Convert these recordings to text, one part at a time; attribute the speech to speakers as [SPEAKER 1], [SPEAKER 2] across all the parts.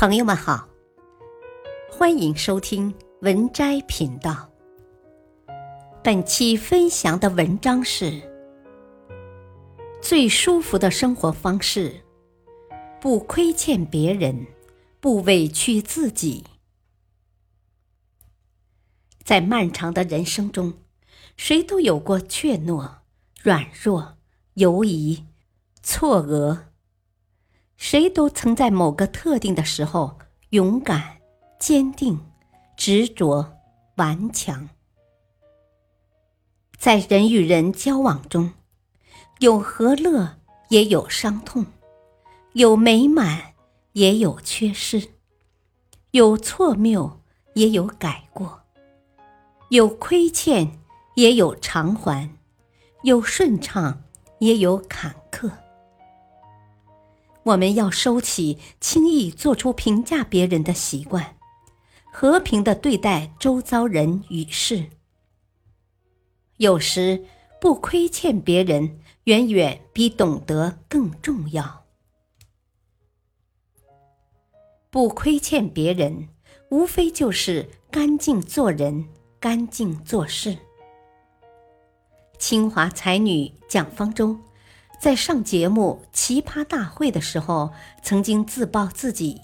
[SPEAKER 1] 朋友们好，欢迎收听文摘频道。本期分享的文章是：最舒服的生活方式，不亏欠别人，不委屈自己。在漫长的人生中，谁都有过怯懦、软弱、犹疑、错愕。谁都曾在某个特定的时候勇敢、坚定、执着、顽强。在人与人交往中，有和乐，也有伤痛；有美满，也有缺失；有错谬，也有改过；有亏欠，也有偿还；有顺畅，也有坎坷。我们要收起轻易做出评价别人的习惯，和平的对待周遭人与事。有时不亏欠别人，远远比懂得更重要。不亏欠别人，无非就是干净做人，干净做事。清华才女蒋方舟。在上节目《奇葩大会》的时候，曾经自曝自己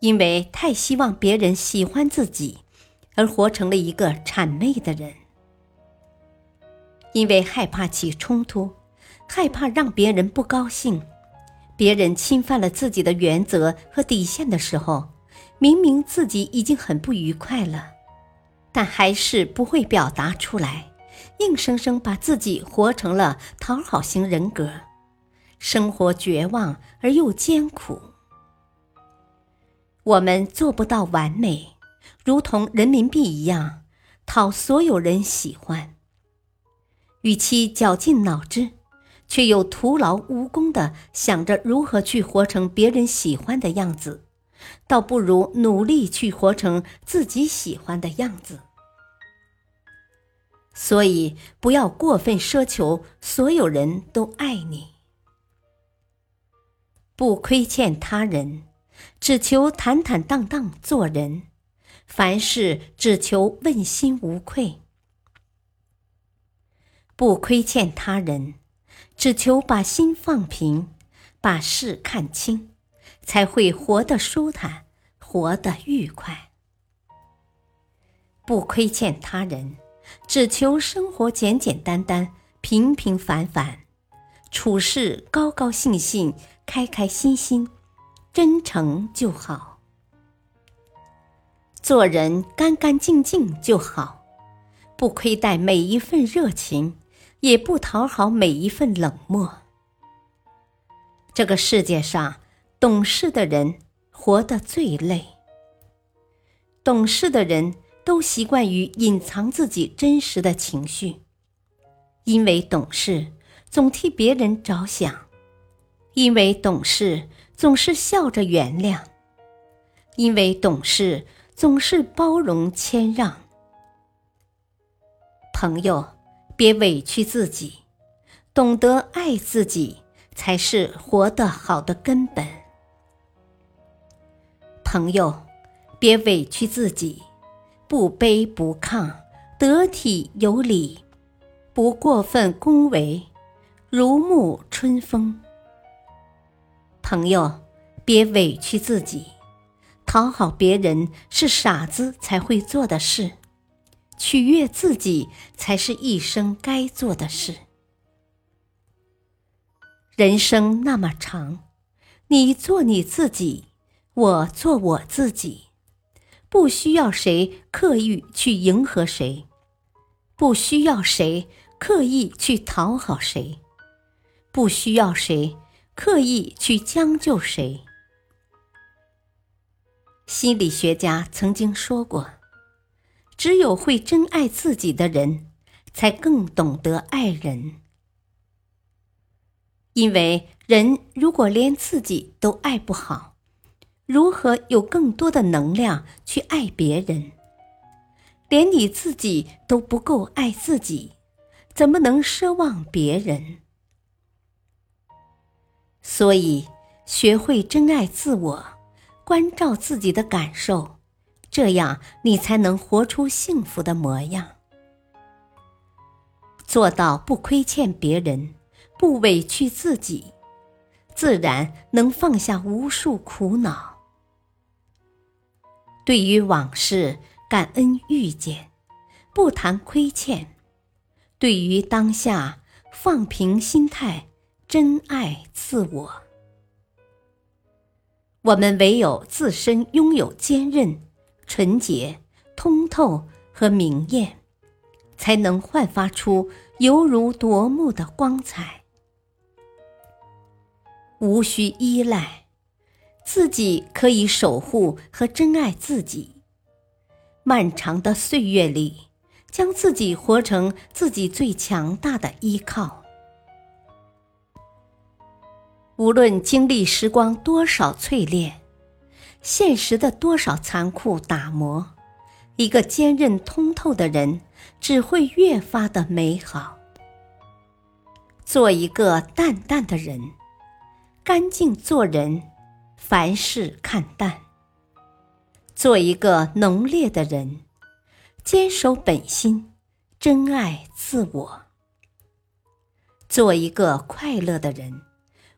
[SPEAKER 1] 因为太希望别人喜欢自己，而活成了一个谄媚的人。因为害怕起冲突，害怕让别人不高兴，别人侵犯了自己的原则和底线的时候，明明自己已经很不愉快了，但还是不会表达出来。硬生生把自己活成了讨好型人格，生活绝望而又艰苦。我们做不到完美，如同人民币一样，讨所有人喜欢。与其绞尽脑汁，却又徒劳无功的想着如何去活成别人喜欢的样子，倒不如努力去活成自己喜欢的样子。所以，不要过分奢求所有人都爱你，不亏欠他人，只求坦坦荡荡做人，凡事只求问心无愧；不亏欠他人，只求把心放平，把事看清，才会活得舒坦，活得愉快；不亏欠他人。只求生活简简单单、平平凡凡，处事高高兴兴、开开心心、真诚就好；做人干干净净就好，不亏待每一份热情，也不讨好每一份冷漠。这个世界上，懂事的人活得最累。懂事的人。都习惯于隐藏自己真实的情绪，因为懂事，总替别人着想；因为懂事，总是笑着原谅；因为懂事，总是包容谦让。朋友，别委屈自己，懂得爱自己，才是活得好的根本。朋友，别委屈自己。不卑不亢，得体有礼，不过分恭维，如沐春风。朋友，别委屈自己，讨好别人是傻子才会做的事，取悦自己才是一生该做的事。人生那么长，你做你自己，我做我自己。不需要谁刻意去迎合谁，不需要谁刻意去讨好谁，不需要谁刻意去将就谁。心理学家曾经说过：“只有会真爱自己的人，才更懂得爱人。因为人如果连自己都爱不好。”如何有更多的能量去爱别人？连你自己都不够爱自己，怎么能奢望别人？所以，学会珍爱自我，关照自己的感受，这样你才能活出幸福的模样。做到不亏欠别人，不委屈自己，自然能放下无数苦恼。对于往事，感恩遇见，不谈亏欠；对于当下，放平心态，珍爱自我。我们唯有自身拥有坚韧、纯洁、通透和明艳，才能焕发出犹如夺目的光彩。无需依赖，自己可以守护和珍爱自己。漫长的岁月里，将自己活成自己最强大的依靠。无论经历时光多少淬炼，现实的多少残酷打磨，一个坚韧通透的人只会越发的美好。做一个淡淡的人，干净做人，凡事看淡。做一个浓烈的人，坚守本心，珍爱自我。做一个快乐的人。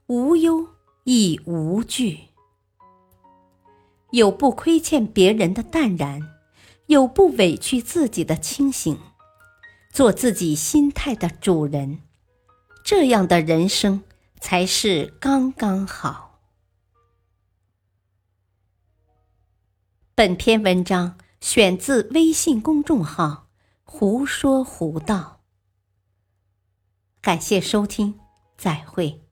[SPEAKER 1] 无忧亦无惧，有不亏欠别人的淡然，有不委屈自己的清醒，做自己心态的主人，这样的人生才是刚刚好。本篇文章选自微信公众号“胡说胡道”，感谢收听，再会。